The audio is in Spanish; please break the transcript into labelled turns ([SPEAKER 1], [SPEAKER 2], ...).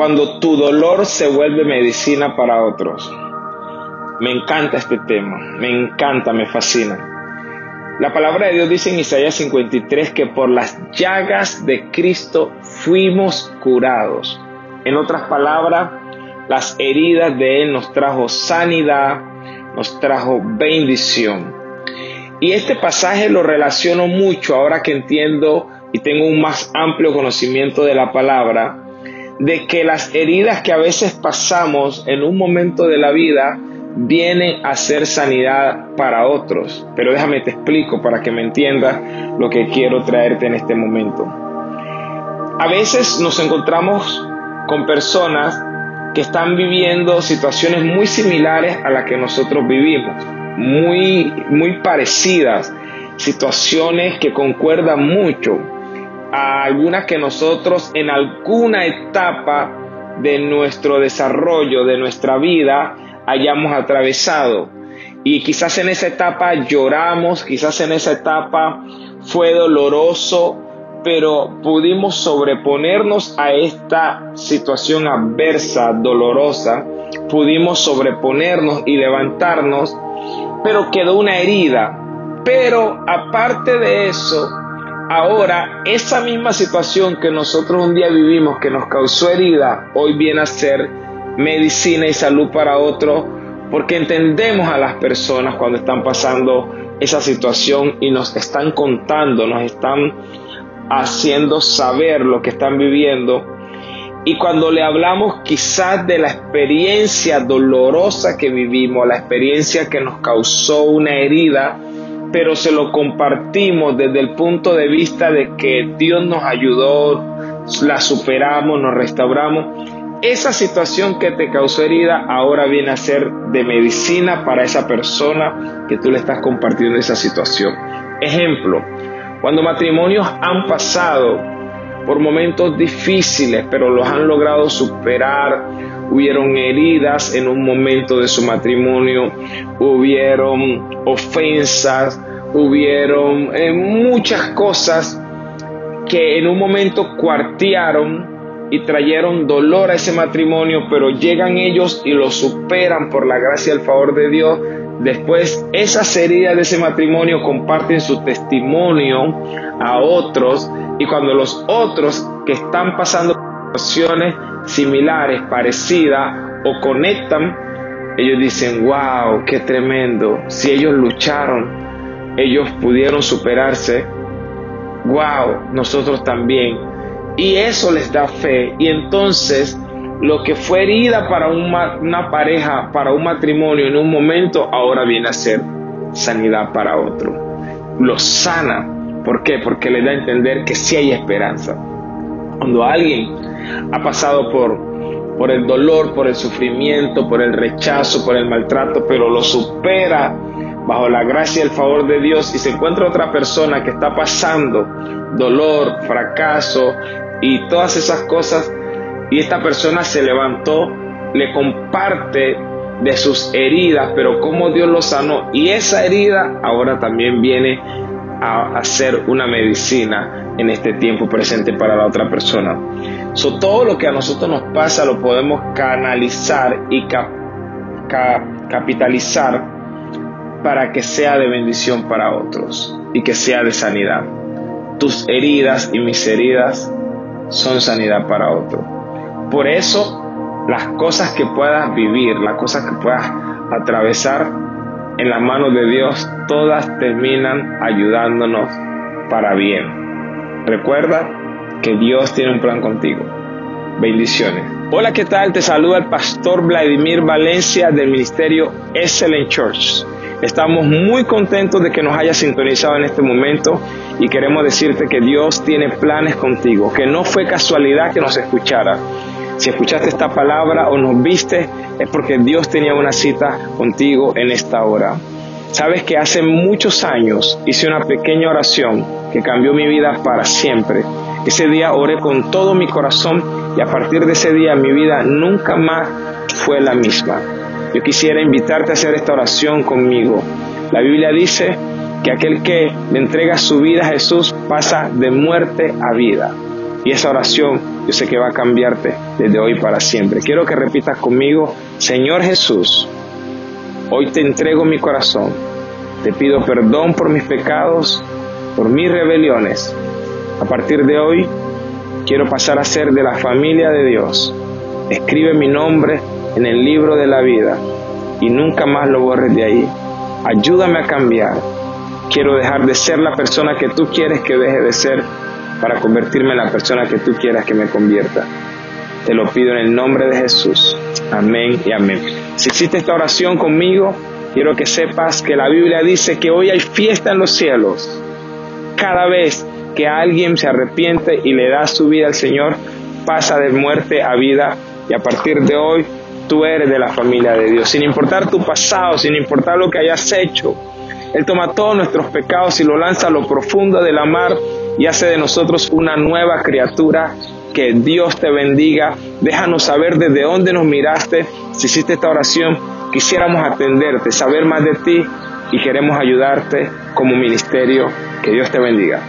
[SPEAKER 1] cuando tu dolor se vuelve medicina para otros. Me encanta este tema, me encanta, me fascina. La palabra de Dios dice en Isaías 53 que por las llagas de Cristo fuimos curados. En otras palabras, las heridas de Él nos trajo sanidad, nos trajo bendición. Y este pasaje lo relaciono mucho ahora que entiendo y tengo un más amplio conocimiento de la palabra de que las heridas que a veces pasamos en un momento de la vida vienen a ser sanidad para otros. Pero déjame te explico para que me entiendas lo que quiero traerte en este momento. A veces nos encontramos con personas que están viviendo situaciones muy similares a las que nosotros vivimos, muy, muy parecidas, situaciones que concuerdan mucho a algunas que nosotros en alguna etapa de nuestro desarrollo, de nuestra vida, hayamos atravesado. Y quizás en esa etapa lloramos, quizás en esa etapa fue doloroso, pero pudimos sobreponernos a esta situación adversa, dolorosa, pudimos sobreponernos y levantarnos, pero quedó una herida. Pero aparte de eso, Ahora, esa misma situación que nosotros un día vivimos, que nos causó herida, hoy viene a ser medicina y salud para otros, porque entendemos a las personas cuando están pasando esa situación y nos están contando, nos están haciendo saber lo que están viviendo. Y cuando le hablamos quizás de la experiencia dolorosa que vivimos, la experiencia que nos causó una herida, pero se lo compartimos desde el punto de vista de que Dios nos ayudó, la superamos, nos restauramos. Esa situación que te causó herida ahora viene a ser de medicina para esa persona que tú le estás compartiendo esa situación. Ejemplo, cuando matrimonios han pasado por momentos difíciles, pero los han logrado superar, hubieron heridas en un momento de su matrimonio, hubieron ofensas, hubieron eh, muchas cosas que en un momento cuartearon y trajeron dolor a ese matrimonio, pero llegan ellos y lo superan por la gracia y el favor de Dios. Después esas heridas de ese matrimonio comparten su testimonio a otros y cuando los otros que están pasando situaciones similares, parecidas o conectan, ellos dicen, wow, qué tremendo. Si ellos lucharon, ellos pudieron superarse, wow, nosotros también. Y eso les da fe. Y entonces lo que fue herida para una, pareja, para un matrimonio en un momento, ahora viene a ser sanidad para otro. Lo sana. ¿Por qué? Porque le da a entender que sí hay esperanza. Cuando alguien ha pasado por, por el dolor, por el sufrimiento, por el rechazo, por el maltrato, pero lo supera bajo la gracia y el favor de Dios. Y se encuentra otra persona que está pasando dolor, fracaso y todas esas cosas. Y esta persona se levantó, le comparte de sus heridas, pero cómo Dios lo sanó. Y esa herida ahora también viene a hacer una medicina en este tiempo presente para la otra persona. So, todo lo que a nosotros nos pasa lo podemos canalizar y capitalizar para que sea de bendición para otros y que sea de sanidad. Tus heridas y mis heridas son sanidad para otros. Por eso, las cosas que puedas vivir, las cosas que puedas atravesar, en las manos de Dios, todas terminan ayudándonos para bien. Recuerda que Dios tiene un plan contigo. Bendiciones. Hola, ¿qué tal? Te saluda el pastor Vladimir Valencia del ministerio Excellent Church. Estamos muy contentos de que nos hayas sintonizado en este momento y queremos decirte que Dios tiene planes contigo, que no fue casualidad que nos escuchara si escuchaste esta palabra o nos viste, es porque Dios tenía una cita contigo en esta hora. Sabes que hace muchos años hice una pequeña oración que cambió mi vida para siempre. Ese día oré con todo mi corazón y a partir de ese día mi vida nunca más fue la misma. Yo quisiera invitarte a hacer esta oración conmigo. La Biblia dice que aquel que le entrega su vida a Jesús pasa de muerte a vida. Y esa oración yo sé que va a cambiarte desde hoy para siempre. Quiero que repitas conmigo, Señor Jesús, hoy te entrego mi corazón, te pido perdón por mis pecados, por mis rebeliones. A partir de hoy, quiero pasar a ser de la familia de Dios. Escribe mi nombre en el libro de la vida y nunca más lo borres de ahí. Ayúdame a cambiar. Quiero dejar de ser la persona que tú quieres que deje de ser para convertirme en la persona que tú quieras que me convierta. Te lo pido en el nombre de Jesús. Amén y amén. Si hiciste esta oración conmigo, quiero que sepas que la Biblia dice que hoy hay fiesta en los cielos. Cada vez que alguien se arrepiente y le da su vida al Señor, pasa de muerte a vida y a partir de hoy tú eres de la familia de Dios. Sin importar tu pasado, sin importar lo que hayas hecho, Él toma todos nuestros pecados y lo lanza a lo profundo de la mar y hace de nosotros una nueva criatura. Que Dios te bendiga. Déjanos saber desde dónde nos miraste. Si hiciste esta oración, quisiéramos atenderte, saber más de ti y queremos ayudarte como ministerio. Que Dios te bendiga.